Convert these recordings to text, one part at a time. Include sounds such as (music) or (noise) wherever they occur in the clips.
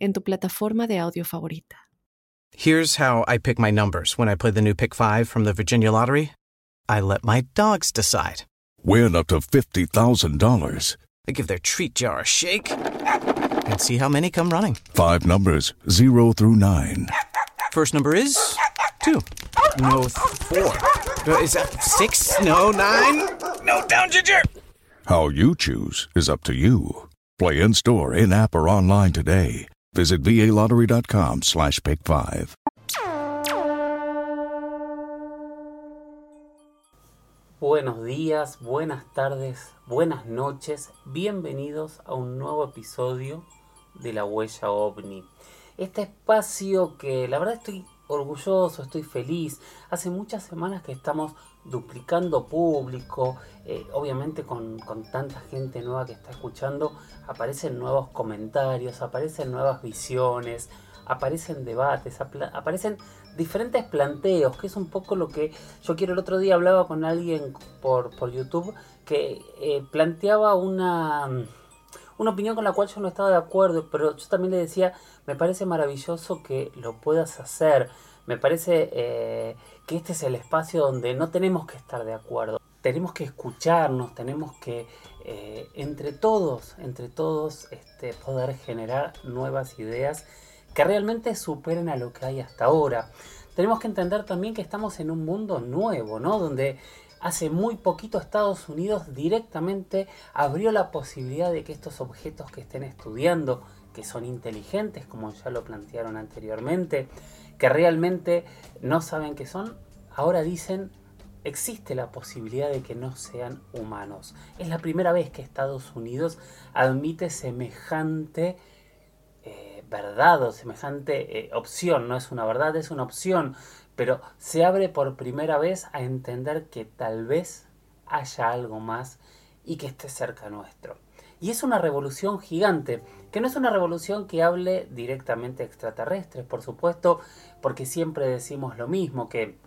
en tu plataforma de audio favorita. Here's how I pick my numbers when I play the new Pick 5 from the Virginia Lottery I let my dogs decide. Win up to $50,000. I give their treat jar a shake and see how many come running. Five numbers, zero through nine. First number is two. No, four. Is that six? No, nine? No, down, Ginger! How you choose is up to you. Play in store, in app, or online today. Visit VALottery.com slash pick five. Buenos días, buenas tardes, buenas noches, bienvenidos a un nuevo episodio de La Huella OVNI. Este espacio que la verdad estoy orgulloso, estoy feliz. Hace muchas semanas que estamos duplicando público, eh, obviamente con, con tanta gente nueva que está escuchando, aparecen nuevos comentarios, aparecen nuevas visiones, aparecen debates, aparecen diferentes planteos, que es un poco lo que yo quiero. El otro día hablaba con alguien por, por YouTube que eh, planteaba una, una opinión con la cual yo no estaba de acuerdo, pero yo también le decía, me parece maravilloso que lo puedas hacer, me parece eh, que este es el espacio donde no tenemos que estar de acuerdo, tenemos que escucharnos, tenemos que eh, entre todos, entre todos, este, poder generar nuevas ideas que realmente superen a lo que hay hasta ahora. Tenemos que entender también que estamos en un mundo nuevo, ¿no? Donde hace muy poquito Estados Unidos directamente abrió la posibilidad de que estos objetos que estén estudiando, que son inteligentes, como ya lo plantearon anteriormente, que realmente no saben qué son, ahora dicen existe la posibilidad de que no sean humanos. Es la primera vez que Estados Unidos admite semejante eh, verdad o semejante eh, opción. No es una verdad, es una opción. Pero se abre por primera vez a entender que tal vez haya algo más y que esté cerca nuestro. Y es una revolución gigante, que no es una revolución que hable directamente extraterrestres, por supuesto, porque siempre decimos lo mismo, que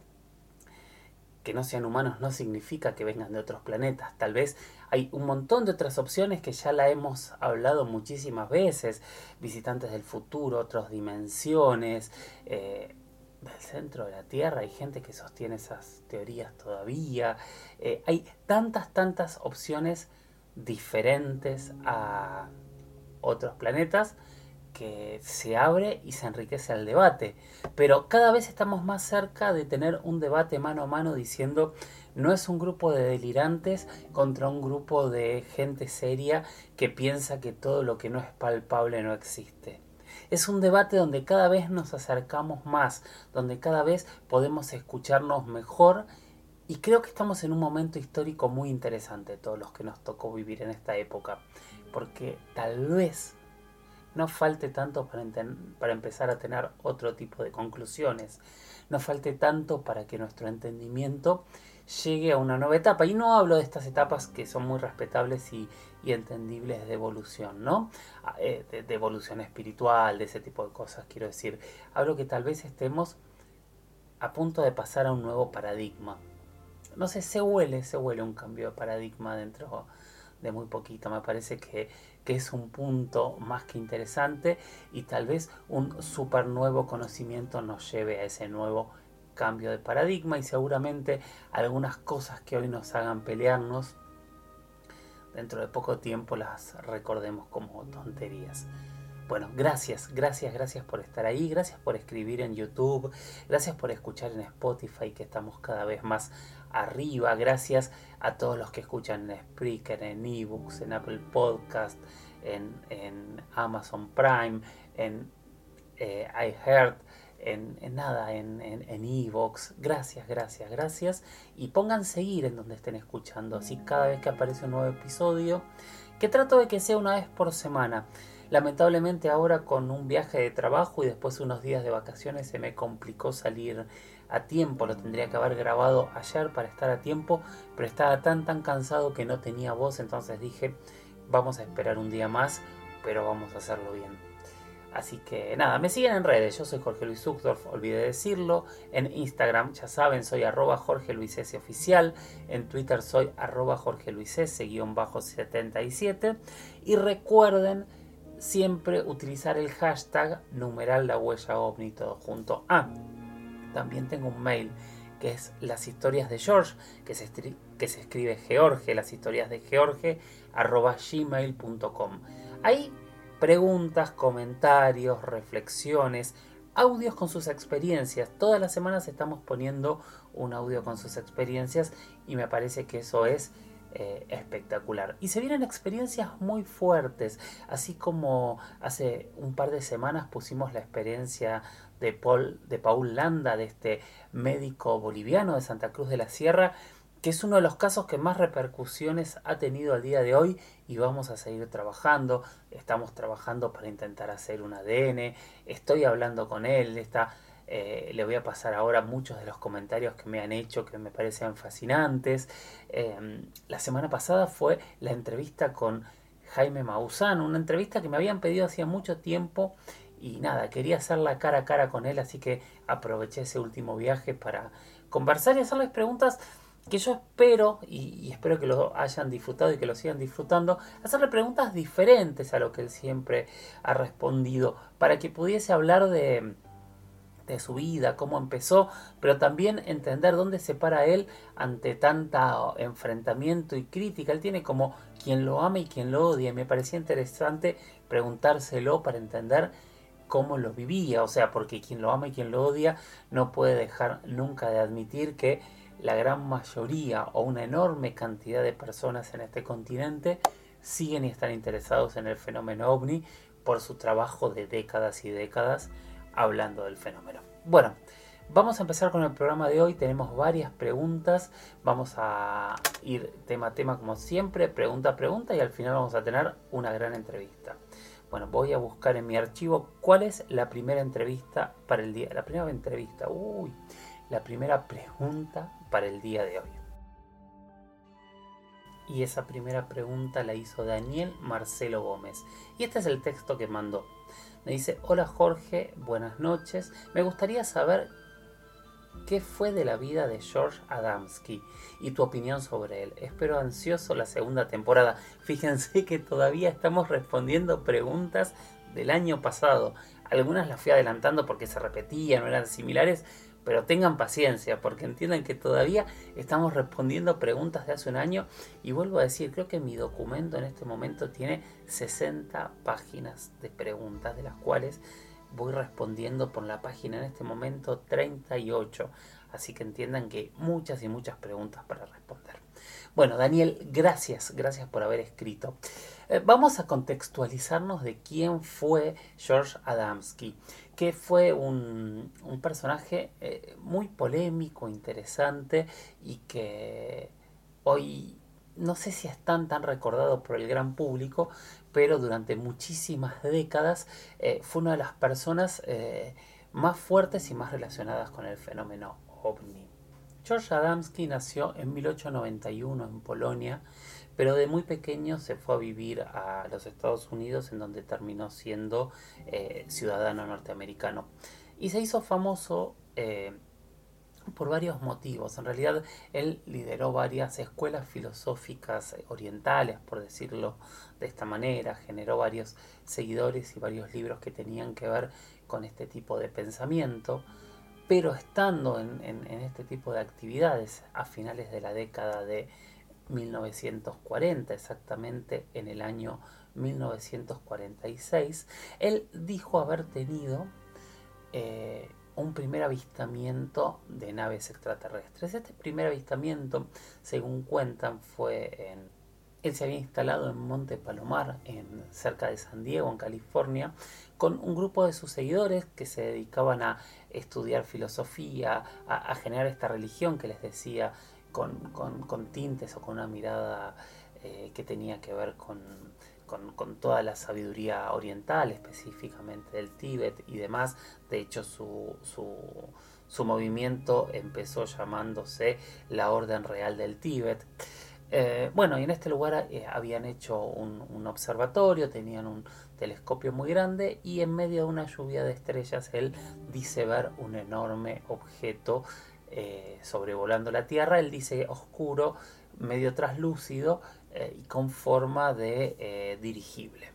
que no sean humanos no significa que vengan de otros planetas. Tal vez hay un montón de otras opciones que ya la hemos hablado muchísimas veces. Visitantes del futuro, otras dimensiones, eh, del centro de la Tierra. Hay gente que sostiene esas teorías todavía. Eh, hay tantas, tantas opciones diferentes a otros planetas que se abre y se enriquece el debate. Pero cada vez estamos más cerca de tener un debate mano a mano diciendo no es un grupo de delirantes contra un grupo de gente seria que piensa que todo lo que no es palpable no existe. Es un debate donde cada vez nos acercamos más, donde cada vez podemos escucharnos mejor y creo que estamos en un momento histórico muy interesante, todos los que nos tocó vivir en esta época, porque tal vez no falte tanto para, para empezar a tener otro tipo de conclusiones, no falte tanto para que nuestro entendimiento llegue a una nueva etapa. Y no hablo de estas etapas que son muy respetables y, y entendibles de evolución, ¿no? Ah, eh, De, evolución espiritual, de ese tipo de cosas, quiero decir. Hablo que tal vez estemos a punto de pasar a un nuevo paradigma. No sé, se huele, se huele un cambio de paradigma dentro de muy poquito. Me parece que, que es un punto más que interesante y tal vez un super nuevo conocimiento nos lleve a ese nuevo cambio de paradigma y seguramente algunas cosas que hoy nos hagan pelearnos dentro de poco tiempo las recordemos como tonterías. Bueno, gracias, gracias, gracias por estar ahí, gracias por escribir en YouTube, gracias por escuchar en Spotify que estamos cada vez más arriba, gracias a todos los que escuchan en Spreaker, en eBooks, en Apple Podcast, en, Amazon Prime, en eh, iHeart, en, nada, en, en, en Evox. Gracias, gracias, gracias. Y pongan seguir en donde estén escuchando. Así cada vez que aparece un nuevo episodio, que trato de que sea una vez por semana. Lamentablemente ahora con un viaje de trabajo y después unos días de vacaciones se me complicó salir a tiempo, lo tendría que haber grabado ayer para estar a tiempo, pero estaba tan tan cansado que no tenía voz, entonces dije, vamos a esperar un día más, pero vamos a hacerlo bien. Así que nada, me siguen en redes, yo soy Jorge Luis Zuckdorf, olvidé decirlo, en Instagram ya saben, soy arroba Jorge Luis S oficial, en Twitter soy arroba Jorge Luis S guion bajo 77 y recuerden siempre utilizar el hashtag numeral la huella ovni todo junto. Ah, también tengo un mail que es las historias de George, que se, que se escribe George, las historias de George, arroba gmail.com. Hay preguntas, comentarios, reflexiones, audios con sus experiencias. Todas las semanas estamos poniendo un audio con sus experiencias y me parece que eso es eh, espectacular. Y se vienen experiencias muy fuertes, así como hace un par de semanas pusimos la experiencia de Paul, de Paul Landa, de este médico boliviano de Santa Cruz de la Sierra, que es uno de los casos que más repercusiones ha tenido al día de hoy y vamos a seguir trabajando. Estamos trabajando para intentar hacer un ADN. Estoy hablando con él. Está eh, le voy a pasar ahora muchos de los comentarios que me han hecho que me parecen fascinantes. Em, la semana pasada fue la entrevista con Jaime Maussan, una entrevista que me habían pedido hacía mucho tiempo y nada, quería hacerla cara a cara con él, así que aproveché ese último viaje para conversar y hacerles preguntas que yo espero, y, espero que lo hayan disfrutado y que lo sigan disfrutando, hacerle preguntas diferentes a lo que él siempre ha respondido, para que pudiese hablar de, de su vida, cómo empezó, pero también entender dónde se para él ante tanta enfrentamiento y crítica. Él tiene como quien lo ama y quien lo odia. Y me parecía interesante preguntárselo para entender cómo lo vivía. O sea, porque quien lo ama y quien lo odia no puede dejar nunca de admitir que la gran mayoría o una enorme cantidad de personas en este continente siguen y están interesados en el fenómeno ovni por su trabajo de décadas y décadas hablando del fenómeno. Bueno, vamos a empezar con el programa de hoy. Tenemos varias preguntas. Vamos a ir tema a tema como siempre, pregunta a pregunta y al final vamos a tener una gran entrevista. Bueno, voy a buscar en mi archivo cuál es la primera entrevista para el día. La primera entrevista, uy, la primera pregunta para el día de hoy. Y esa primera pregunta la hizo Daniel Marcelo Gómez. Y este es el texto que mandó. Me dice, hola Jorge, buenas noches. Me gustaría saber qué fue de la vida de George Adamski y tu opinión sobre él. Espero ansioso la segunda temporada. Fíjense que todavía estamos respondiendo preguntas del año pasado. Algunas las fui adelantando porque se repetían, no eran similares, pero tengan paciencia porque entiendan que todavía estamos respondiendo preguntas de hace un año y vuelvo a decir, creo que mi documento en este momento tiene 60 páginas de preguntas de las cuales voy respondiendo por la página en este momento 38, así que entiendan que muchas y muchas preguntas para responder. Bueno, Daniel, gracias, gracias por haber escrito. Eh, vamos a contextualizarnos de quién fue George Adamski que fue un, personaje eh, muy polémico, interesante y que hoy no sé si es tan tan recordado por el gran público, pero durante muchísimas décadas eh, fue una de las personas eh, más fuertes y más relacionadas con el fenómeno ovni. George Adamski nació en 1891 en Polonia pero de muy pequeño se fue a vivir a los Estados Unidos en donde terminó siendo eh, ciudadano norteamericano. Y se hizo famoso eh, por varios motivos. En realidad él lideró varias escuelas filosóficas orientales, por decirlo de esta manera, generó varios seguidores y varios libros que tenían que ver con este tipo de pensamiento. Pero estando en este tipo de actividades a finales de la década de 1940, exactamente en el año 1946, él dijo haber tenido eh, un primer avistamiento de naves extraterrestres. Este primer avistamiento, según cuentan, fue en... Él se había instalado en Monte Palomar, en, cerca de San Diego, en California, con un grupo de sus seguidores que se dedicaban a estudiar filosofía, a generar esta religión que les decía con, tintes o con una mirada eh, que tenía que ver con, toda la sabiduría oriental, específicamente del Tíbet y demás. De hecho, su, su, movimiento empezó llamándose la Orden Real del Tíbet. Eh, bueno, y en este lugar eh, habían hecho un, observatorio, tenían un telescopio muy grande y en medio de una lluvia de estrellas él dice ver un enorme objeto eh, sobrevolando la Tierra, él dice oscuro, medio traslúcido eh, y con forma de eh, dirigible.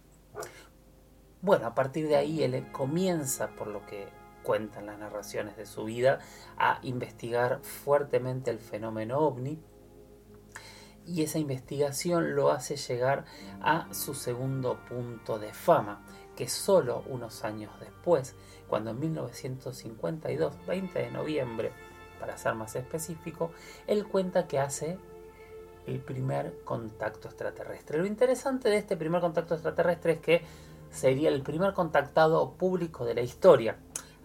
Bueno, a partir de ahí él comienza, por lo que cuentan las narraciones de su vida, a investigar fuertemente el fenómeno ovni y esa investigación lo hace llegar a su segundo punto de fama, que solo unos años después, cuando en 1952, 20 de noviembre, para ser más específico, él cuenta que hace el primer contacto extraterrestre. Lo interesante de este primer contacto extraterrestre es que sería el primer contactado público de la historia.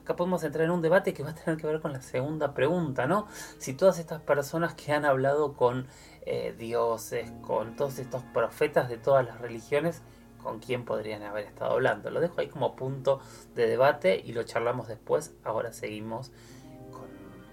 Acá podemos entrar en un debate que va a tener que ver con la segunda pregunta, ¿no? Si todas estas personas que han hablado con eh, dioses, con todos estos profetas de todas las religiones, ¿con quién podrían haber estado hablando? Lo dejo ahí como punto de debate y lo charlamos después. Ahora seguimos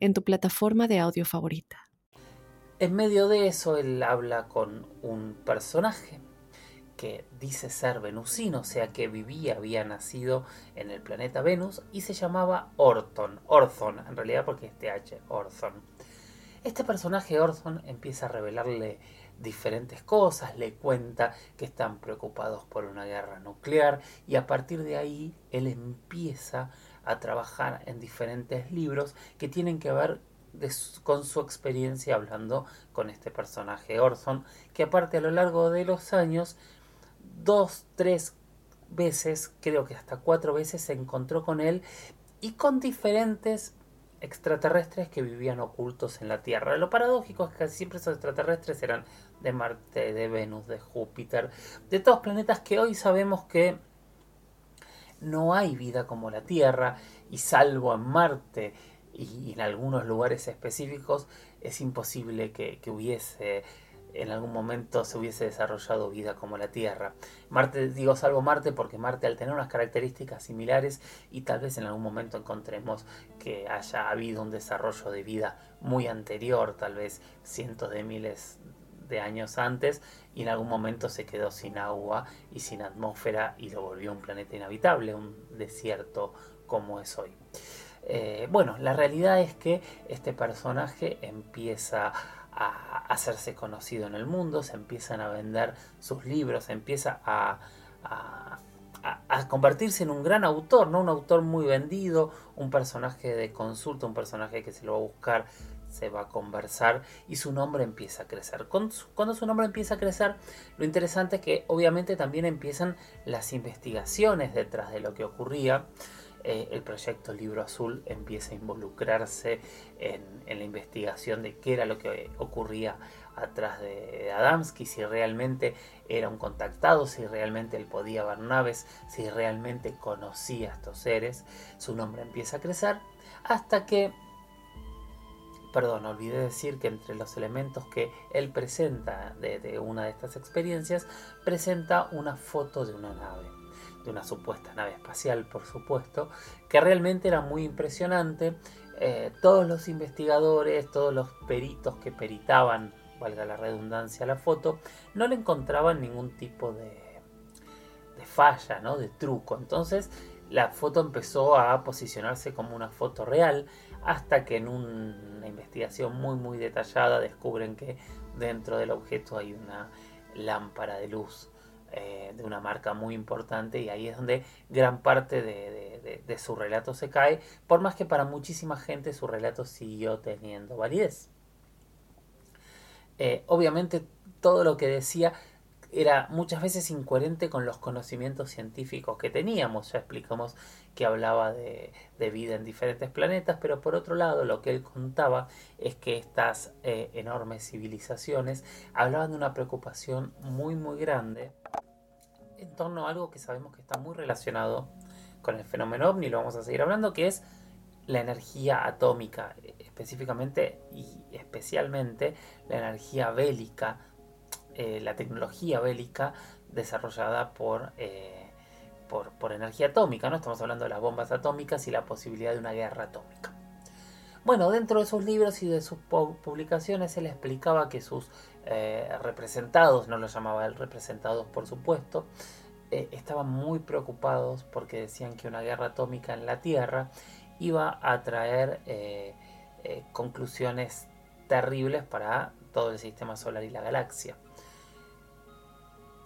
en tu plataforma de audio favorita. En medio de eso, él habla con un personaje que dice ser venusino, o sea que vivía, había nacido en el planeta Venus y se llamaba Orton, Orthon, en realidad porque es TH, Orthon. Este personaje Orson empieza a revelarle diferentes cosas, le cuenta que están preocupados por una guerra nuclear y a partir de ahí él empieza a trabajar en diferentes libros que tienen que ver con su experiencia hablando con este personaje Orson, que aparte a lo largo de los años, dos, tres veces, creo que hasta cuatro veces se encontró con él y con diferentes extraterrestres que vivían ocultos en la Tierra. Lo paradójico es que siempre esos extraterrestres eran de Marte, de Venus, de Júpiter, de todos planetas que hoy sabemos que no hay vida como la Tierra y salvo en Marte y en algunos lugares específicos es imposible que, que hubiese en algún momento se hubiese desarrollado vida como la Tierra. Marte, digo salvo Marte porque Marte al tener unas características similares y tal vez en algún momento encontremos que haya habido un desarrollo de vida muy anterior, tal vez cientos de miles de años antes y en algún momento se quedó sin agua y sin atmósfera y lo volvió un planeta inhabitable, un desierto como es hoy. Eh, bueno, la realidad es que este personaje empieza a hacerse conocido en el mundo, se empiezan a vender sus libros, se empieza a, a, convertirse en un gran autor, ¿no? Un autor muy vendido, un personaje de consulta, un personaje que se lo va a buscar, se va a conversar y su nombre empieza a crecer. Cuando su nombre empieza a crecer, lo interesante es que obviamente también empiezan las investigaciones detrás de lo que ocurría. Eh, el proyecto Libro Azul empieza a involucrarse en, la investigación de qué era lo que ocurría atrás de Adamski, si realmente era un contactado, si realmente él podía ver naves, si realmente conocía a estos seres. Su nombre empieza a crecer hasta que, perdón, olvidé decir que entre los elementos que él presenta de una de estas experiencias, presenta una foto de una nave de una supuesta nave espacial, por supuesto, que realmente era muy impresionante. Eh, todos los investigadores, todos los peritos que peritaban, valga la redundancia, la foto, no le encontraban ningún tipo de, de falla, ¿no? de truco. Entonces la foto empezó a posicionarse como una foto real hasta que en una investigación muy muy detallada descubren que dentro del objeto hay una lámpara de luz eh, de una marca muy importante y ahí es donde gran parte de, su relato se cae, por más que para muchísima gente su relato siguió teniendo validez. Eh, obviamente todo lo que decía era muchas veces incoherente con los conocimientos científicos que teníamos. Ya explicamos que hablaba de, vida en diferentes planetas, pero por otro lado lo que él contaba es que estas eh, enormes civilizaciones hablaban de una preocupación muy muy grande en torno a algo que sabemos que está muy relacionado con el fenómeno ovni, lo vamos a seguir hablando, que es la energía atómica, específicamente y especialmente la energía bélica, eh, la tecnología bélica desarrollada por, eh, por, por, energía atómica, ¿no? Estamos hablando de las bombas atómicas y la posibilidad de una guerra atómica. Bueno, dentro de sus libros y de sus publicaciones él explicaba que sus eh, representados, no los llamaba él representados por supuesto, estaban muy preocupados porque decían que una guerra atómica en la Tierra iba a traer conclusiones terribles para todo el sistema solar y la galaxia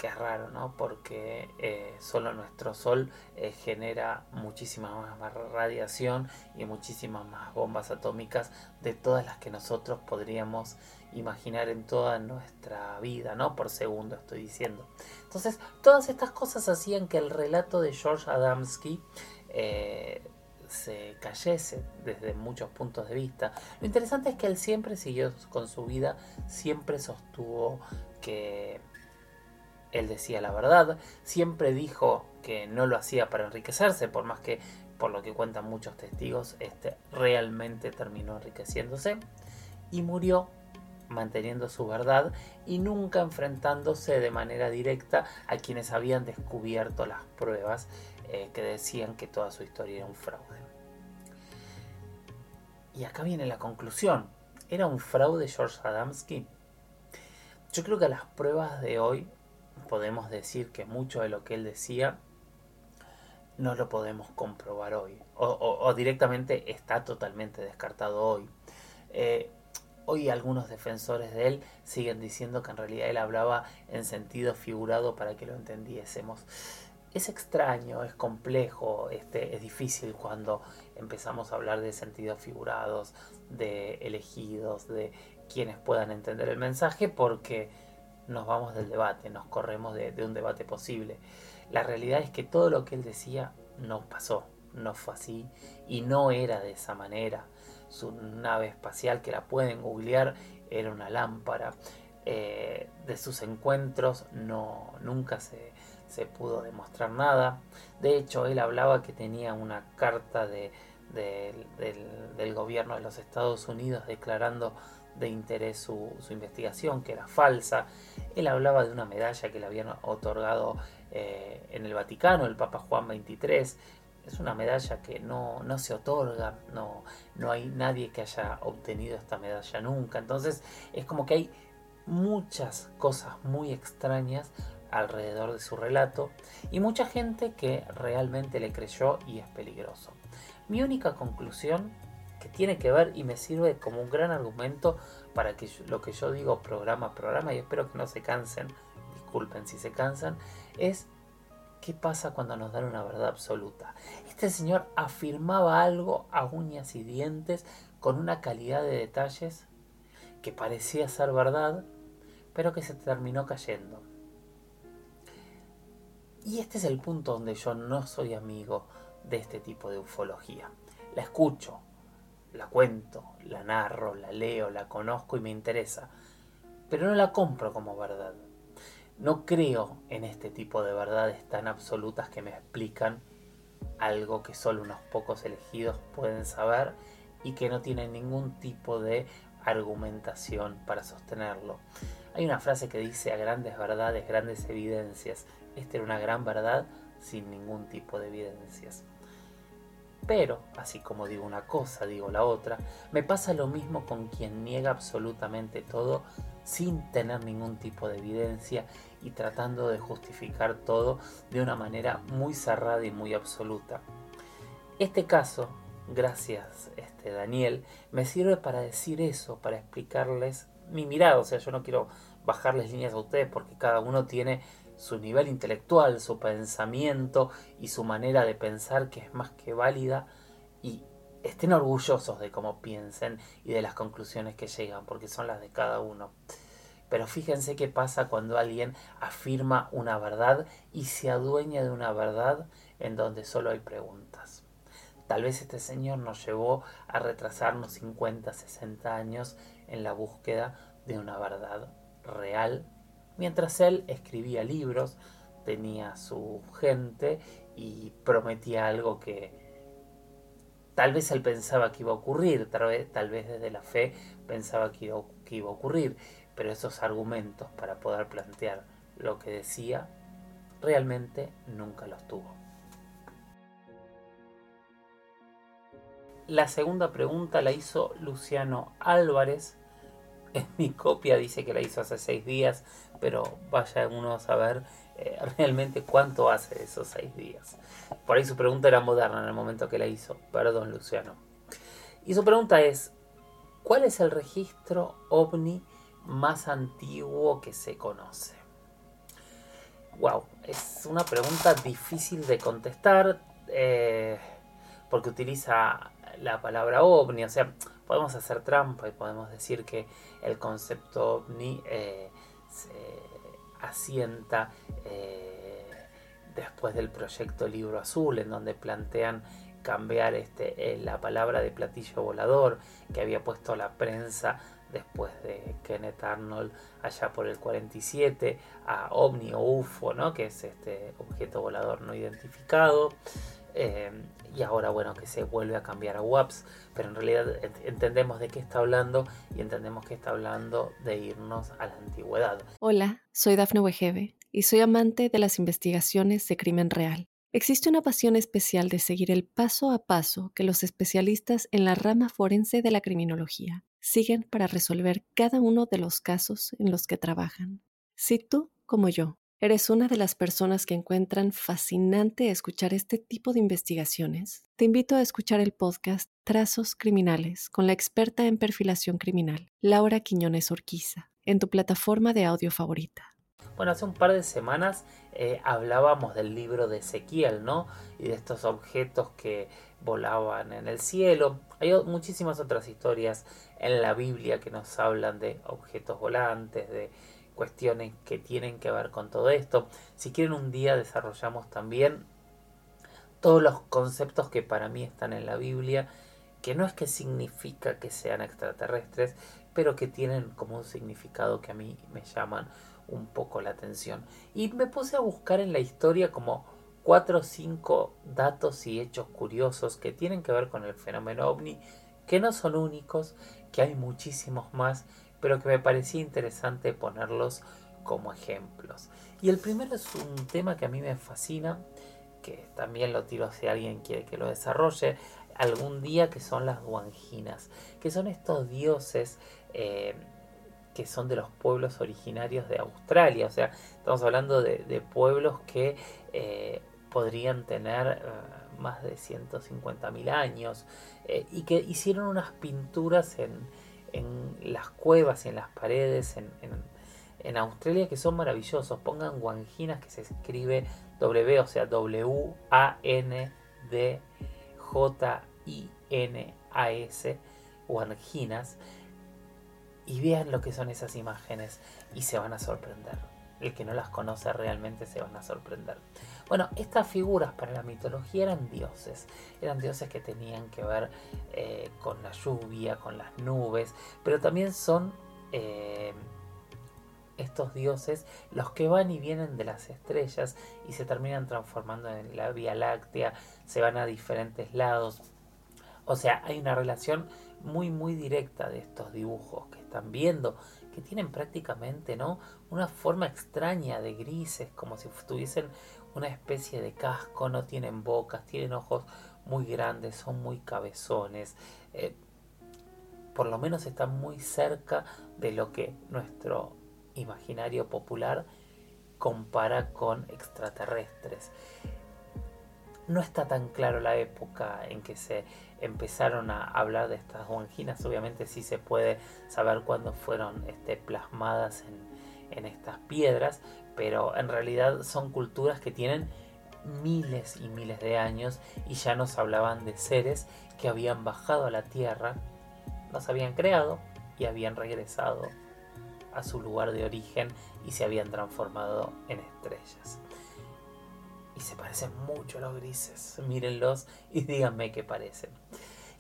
es raro, ¿no? Porque eh, solo nuestro Sol eh, genera muchísima más radiación y muchísimas más bombas atómicas de todas las que nosotros podríamos imaginar en toda nuestra vida, ¿no? Por segundo estoy diciendo. Entonces, todas estas cosas hacían que el relato de George Adamski eh, se cayese desde muchos puntos de vista. Lo interesante es que él siempre siguió con su vida, siempre sostuvo que él decía la verdad, siempre dijo que no lo hacía para enriquecerse, por más que, por lo que cuentan muchos testigos, este realmente terminó enriqueciéndose y murió manteniendo su verdad y nunca enfrentándose de manera directa a quienes habían descubierto las pruebas eh, que decían que toda su historia era un fraude. Y acá viene la conclusión. ¿Era un fraude George Adamski? Yo creo que las pruebas de hoy podemos decir que mucho de lo que él decía no lo podemos comprobar hoy. O, directamente está totalmente descartado hoy. Eh, hoy algunos defensores de él siguen diciendo que en realidad él hablaba en sentido figurado para que lo entendiésemos. Es extraño, es complejo, este, es difícil cuando empezamos a hablar de sentidos figurados, de elegidos, de quienes puedan entender el mensaje, porque nos vamos del debate, nos corremos de, un debate posible. La realidad es que todo lo que él decía no pasó, no fue así y no era de esa manera. Su nave espacial, que la pueden googlear, era una lámpara. Eh, de sus encuentros no, nunca se, se, pudo demostrar nada. De hecho, él hablaba que tenía una carta de, del, del gobierno de los Estados Unidos declarando de interés su, investigación, que era falsa. Él hablaba de una medalla que le habían otorgado eh, en el Vaticano, el Papa Juan XXIII. Es una medalla que no, no se otorga, no, no hay nadie que haya obtenido esta medalla nunca. Entonces es como que hay muchas cosas muy extrañas alrededor de su relato y mucha gente que realmente le creyó y es peligroso. Mi única conclusión que tiene que ver y me sirve como un gran argumento para que lo que yo digo programa programa y espero que no se cansen, disculpen si se cansan, es qué pasa cuando nos dan una verdad absoluta. Este señor afirmaba algo a uñas y dientes con una calidad de detalles que parecía ser verdad, pero que se terminó cayendo. Y este es el punto donde yo no soy amigo de este tipo de ufología. La escucho, la cuento, la narro, la leo, la conozco y me interesa, pero no la compro como verdad. No creo en este tipo de verdades tan absolutas que me explican algo que solo unos pocos elegidos pueden saber y que no tienen ningún tipo de argumentación para sostenerlo. Hay una frase que dice a grandes verdades, grandes evidencias. Esta era una gran verdad sin ningún tipo de evidencias. Pero, así como digo una cosa, digo la otra, me pasa lo mismo con quien niega absolutamente todo sin tener ningún tipo de evidencia y tratando de justificar todo de una manera muy cerrada y muy absoluta. Este caso, gracias este, Daniel, me sirve para decir eso, para explicarles mi mirada, o sea, yo no quiero bajarles líneas a ustedes porque cada uno tiene su nivel intelectual, su pensamiento y su manera de pensar que es más que válida y estén orgullosos de cómo piensen y de las conclusiones que llegan, porque son las de cada uno. Pero fíjense qué pasa cuando alguien afirma una verdad y se adueña de una verdad en donde solo hay preguntas. Tal vez este señor nos llevó a retrasarnos 50, 60 años en la búsqueda de una verdad real, mientras él escribía libros, tenía su gente y prometía algo que tal vez él pensaba que iba a ocurrir, tal vez, desde la fe pensaba que iba a ocurrir, pero esos argumentos para poder plantear lo que decía realmente nunca los tuvo. La segunda pregunta la hizo Luciano Álvarez. En (laughs) mi copia dice que la hizo hace seis días, pero vaya uno a saber eh, (laughs) realmente cuánto hace esos seis días. Por ahí su pregunta era moderna en el momento que la hizo. Perdón, Luciano. Y su pregunta es, ¿cuál es el registro ovni más antiguo que se conoce? Wow, es una pregunta difícil de contestar eh, porque utiliza la palabra ovni, o sea, podemos hacer trampa y podemos decir que el concepto ovni eh, se asienta eh, después del proyecto Libro Azul, en donde plantean cambiar este, la palabra de platillo volador que había puesto la prensa después de Kenneth Arnold allá por el 47 a OVNI o UFO, ¿no? que es este objeto volador no identificado. Eh, y ahora bueno que se vuelve a cambiar a WAPS, pero en realidad entendemos de qué está hablando y entendemos que está hablando de irnos a la antigüedad. Hola, soy Dafne Wegebe y soy amante de las investigaciones de crimen real. Existe una pasión especial de seguir el paso a paso que los especialistas en la rama forense de la criminología siguen para resolver cada uno de los casos en los que trabajan. Si tú, como yo, ¿Eres una de las personas que encuentran fascinante escuchar este tipo de investigaciones? Te invito a escuchar el podcast Trazos Criminales con la experta en perfilación criminal, Laura Quiñones Orquiza, en tu plataforma de audio favorita. Bueno, hace un par de semanas eh, hablábamos del libro de Ezequiel, ¿no? Y de estos objetos que volaban en el cielo. Hay muchísimas otras historias en la Biblia que nos hablan de objetos volantes, de cuestiones que tienen que ver con todo esto. Si quieren un día desarrollamos también todos los conceptos que para mí están en la Biblia, que no es que significa que sean extraterrestres, pero que tienen como un significado que a mí me llaman un poco la atención. Y me puse a buscar en la historia como cuatro o cinco datos y hechos curiosos que tienen que ver con el fenómeno ovni, que no son únicos, que hay muchísimos más pero que me parecía interesante ponerlos como ejemplos. Y el primero es un tema que a mí me fascina, que también lo tiro si alguien quiere que lo desarrolle algún día, que son las guanginas, que son estos dioses eh, que son de los pueblos originarios de Australia. O sea, estamos hablando de, pueblos que eh, podrían tener eh, más de 150.000 años y que hicieron unas pinturas en, en las cuevas y en las paredes en, en, Australia que son maravillosos. Pongan guanginas que se escribe W, o sea, W-A-N-D-J-I-N-A-S, guanginas, y vean lo que son esas imágenes y se van a sorprender. El que no las conoce realmente se van a sorprender. Bueno, estas figuras para la mitología eran dioses, eran dioses que tenían que ver eh, con la lluvia, con las nubes, pero también son eh, estos dioses los que van y vienen de las estrellas y se terminan transformando en la Vía Láctea, se van a diferentes lados. O sea, hay una relación muy muy directa de estos dibujos que están viendo, que tienen prácticamente, ¿no? Una forma extraña de grises, como si tuviesen una especie de casco, no tienen bocas, tienen ojos muy grandes, son muy cabezones. Eh, por lo menos están muy cerca de lo que nuestro imaginario popular compara con extraterrestres. No está tan claro la época en que se empezaron a hablar de estas guanginas. Obviamente sí se puede saber cuándo fueron este, plasmadas en, en estas piedras, pero en realidad son culturas que tienen miles y miles de años y ya nos hablaban de seres que habían bajado a la tierra, nos habían creado y habían regresado a su lugar de origen y se habían transformado en estrellas. Y se parecen mucho a los grises, (laughs) mírenlos y díganme qué parecen.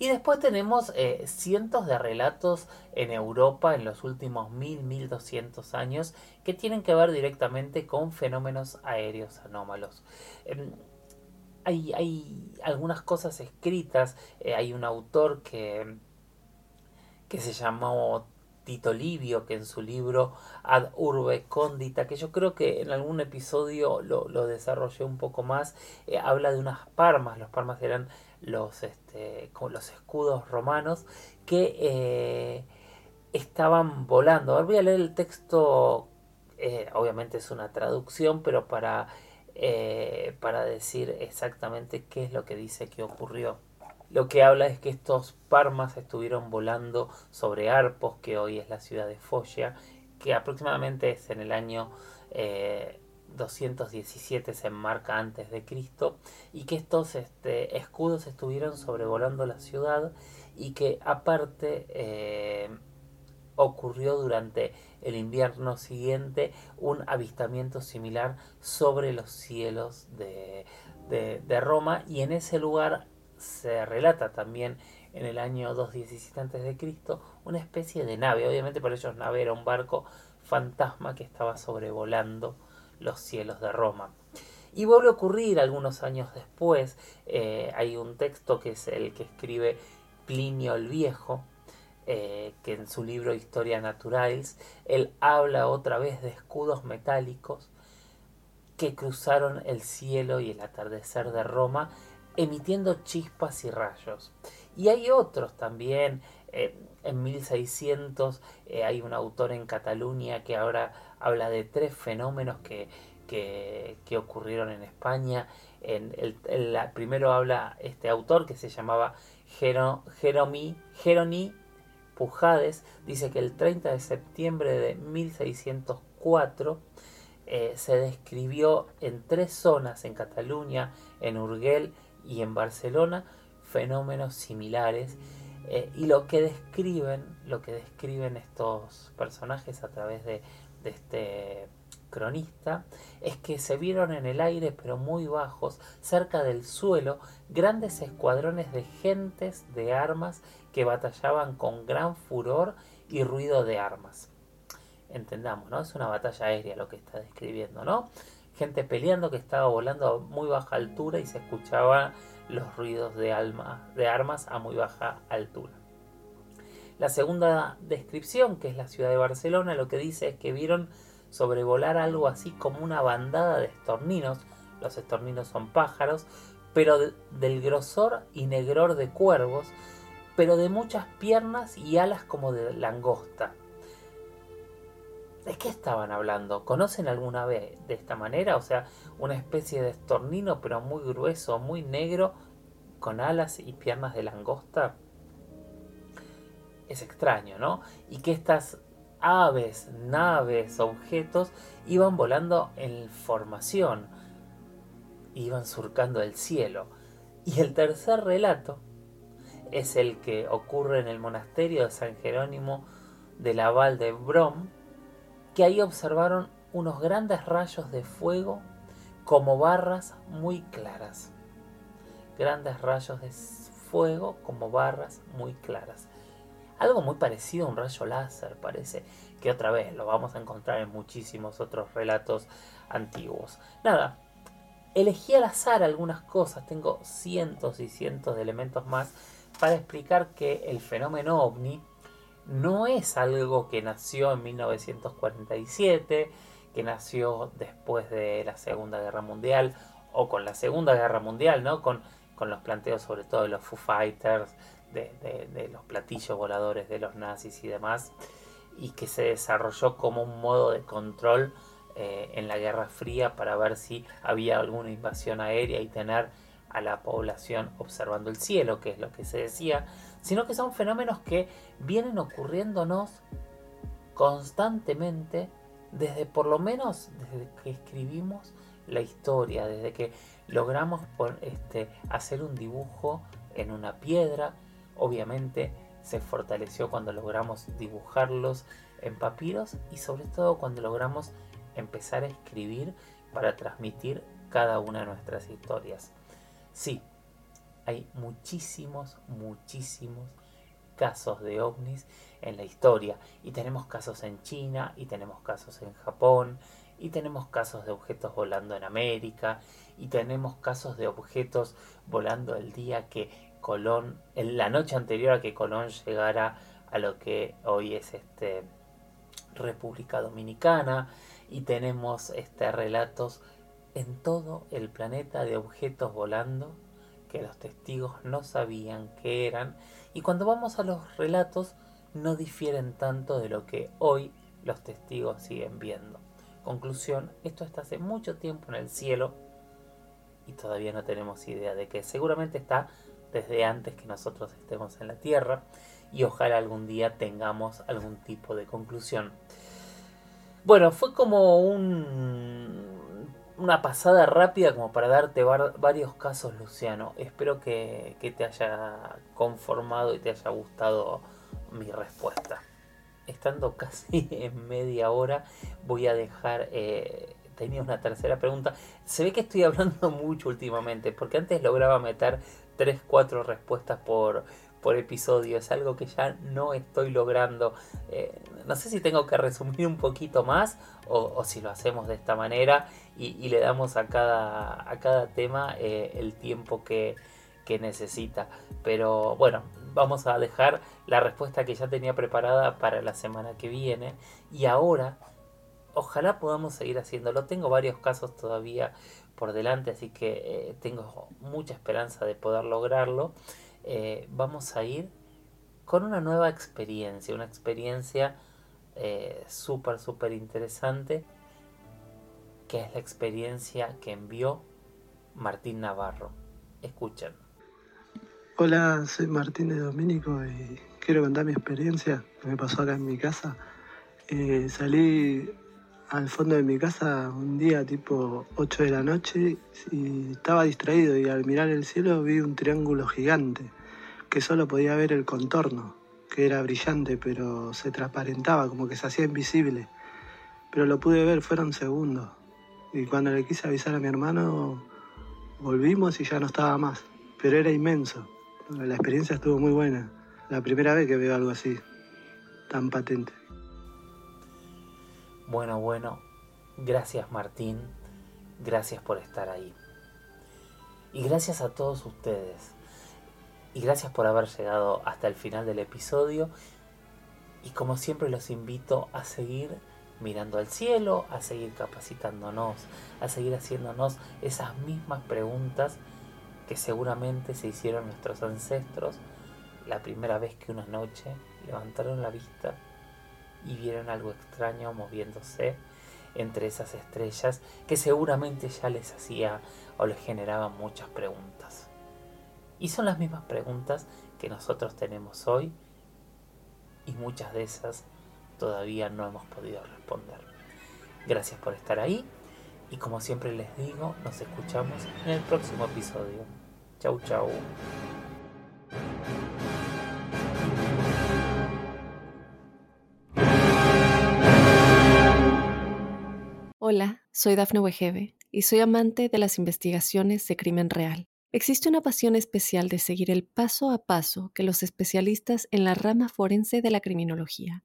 Y después tenemos eh, cientos de relatos en Europa en los últimos 1000, 1200 años que tienen que ver directamente con fenómenos aéreos anómalos. Em, hay, hay, algunas cosas escritas, eh, hay un autor que, que se llamó Tito Livio, que en su libro Ad Urbe Condita, que yo creo que en algún episodio lo, desarrollé un poco más, eh, habla de unas parmas, los parmas eran los, este, los escudos romanos que eh, estaban volando. Ahora voy a leer el texto, eh, obviamente es una traducción, pero para, eh, para decir exactamente qué es lo que dice que ocurrió. Lo que habla es que estos parmas estuvieron volando sobre Arpos, que hoy es la ciudad de Foya, que aproximadamente es en el año 217 se enmarca antes de Cristo y que estos este, escudos estuvieron sobrevolando la ciudad y que aparte eh, ocurrió durante el invierno siguiente un avistamiento similar sobre los cielos de, de, Roma y en ese lugar se relata también en el año 217 a.C. una especie de nave, obviamente para ellos nave era un barco fantasma que estaba sobrevolando los cielos de Roma. Y vuelve a ocurrir algunos años después, eh, hay un texto que es el que escribe Plinio el Viejo, eh, que en su libro Historia Naturalis, él habla otra vez de escudos metálicos que cruzaron el cielo y el atardecer de Roma, emitiendo chispas y rayos. Y hay otros también, eh, en 1600 hay un autor en Cataluña que ahora habla de tres fenómenos que, que, ocurrieron en España. En el, primero habla este autor que se llamaba Jeromi, Jeroni Pujades, dice que el 30 de septiembre de 1604 eh, se describió en tres zonas en Cataluña, en Urgel y en Barcelona, fenómenos similares. Eh, y lo que describen, lo que describen estos personajes a través de de este cronista es que se vieron en el aire pero muy bajos, cerca del suelo, grandes escuadrones de gentes de armas que batallaban con gran furor y ruido de armas. Entendamos, ¿no? Es una batalla aérea lo que está describiendo, ¿no? Gente peleando que estaba volando a muy baja altura y se escuchaban los ruidos de, alma, de armas a muy baja altura. La segunda descripción, que es la ciudad de Barcelona, lo que dice es que vieron sobrevolar algo así como una bandada de estorninos. Los estorninos son pájaros, pero del grosor y negror de cuervos, pero de muchas piernas y alas como de langosta. ¿De qué estaban hablando? ¿Conocen alguna vez de esta manera? O sea, una especie de estornino, pero muy grueso, muy negro, con alas y piernas de langosta es extraño, ¿no? Y que estas aves, naves, objetos iban volando en formación, iban surcando el cielo. Y el tercer relato es el que ocurre en el monasterio de San Jerónimo de la Val de Brom, que ahí observaron unos grandes rayos de fuego como barras muy claras. Grandes rayos de fuego como barras muy claras. Algo muy parecido a un rayo láser, parece que otra vez lo vamos a encontrar en muchísimos otros relatos antiguos. Nada, elegí al azar algunas cosas, tengo cientos y cientos de elementos más para explicar que el fenómeno ovni no es algo que nació en 1947, que nació después de la Segunda Guerra Mundial o con la Segunda Guerra Mundial, ¿no? Con, con los planteos sobre todo de los Foo Fighters, de, los platillos voladores de los nazis y demás, y que se desarrolló como un modo de control eh, en la Guerra Fría para ver si había alguna invasión aérea y tener a la población observando el cielo, que es lo que se decía, sino que son fenómenos que vienen ocurriéndonos constantemente desde por lo menos desde que escribimos la historia, desde que logramos este, hacer un dibujo en una piedra, obviamente se fortaleció cuando logramos dibujarlos en papiros y sobre todo cuando logramos empezar a escribir para transmitir cada una de nuestras historias. Sí, hay muchísimos, muchísimos casos de ovnis en la historia. Y tenemos casos en China y tenemos casos en Japón y tenemos casos de objetos volando en América y tenemos casos de objetos volando el día que Colón, en la noche anterior a que Colón llegara a lo que hoy es este República Dominicana. Y tenemos este relatos en todo el planeta de objetos volando que los testigos no sabían que eran y cuando vamos a los relatos no difieren tanto de lo que hoy los testigos siguen viendo. Conclusión, esto está hace mucho tiempo en el cielo y todavía no tenemos idea de que seguramente está desde antes que nosotros estemos en la Tierra y ojalá algún día tengamos algún tipo de conclusión. Bueno, fue como un, una pasada rápida como para darte varios casos, Luciano. Espero que, te haya conformado y te haya gustado mi respuesta. Estando casi (laughs) en media hora, voy a dejar... Eh, tenía una tercera pregunta. Se ve que estoy hablando (laughs) mucho últimamente, porque antes lograba meter 3, 4 respuestas por, por episodio. Es algo que ya no estoy logrando. Eh, no sé si tengo que resumir un poquito más o, si lo hacemos de esta manera y, le damos a cada, a cada tema eh, el tiempo que, que necesita. Pero bueno, vamos a dejar la respuesta que ya tenía preparada para la semana que viene. Y ahora, ojalá podamos seguir haciéndolo. Tengo varios casos todavía por delante, así que eh, tengo mucha esperanza de poder lograrlo. Eh, vamos a ir con una nueva experiencia, una experiencia eh, súper, súper interesante, que es la experiencia que envió Martín Navarro. Escuchen. Hola, soy Martín de Domínico y quiero contar mi experiencia que me pasó acá en mi casa. salí al fondo de mi casa un día tipo 8 de la noche y estaba distraído y al mirar el cielo vi un triángulo gigante que solo podía ver el contorno, que era brillante pero se transparentaba como que se hacía invisible. Pero lo pude ver, fueron segundos. Y cuando le quise avisar a mi hermano, volvimos y ya no estaba más. Pero era inmenso. La experiencia estuvo muy buena. La primera vez que veo algo así, tan patente. Bueno, bueno, gracias Martín, gracias por estar ahí. Y gracias a todos ustedes. Y gracias por haber llegado hasta el final del episodio. Y como siempre los invito a seguir mirando al cielo, a seguir capacitándonos, a seguir haciéndonos esas mismas preguntas que seguramente se hicieron nuestros ancestros la primera vez que una noche levantaron la vista y vieron algo extraño moviéndose entre esas estrellas que seguramente ya les hacía o les generaba muchas preguntas. Y son las mismas preguntas que nosotros tenemos hoy y muchas de esas todavía no hemos podido responder. Gracias por estar ahí y como siempre les digo, nos escuchamos en el próximo episodio. Chau chau. Hola, soy Dafne Wegebe y soy amante de las investigaciones de crimen real. Existe una pasión especial de seguir el paso a paso que los especialistas en la rama forense de la criminología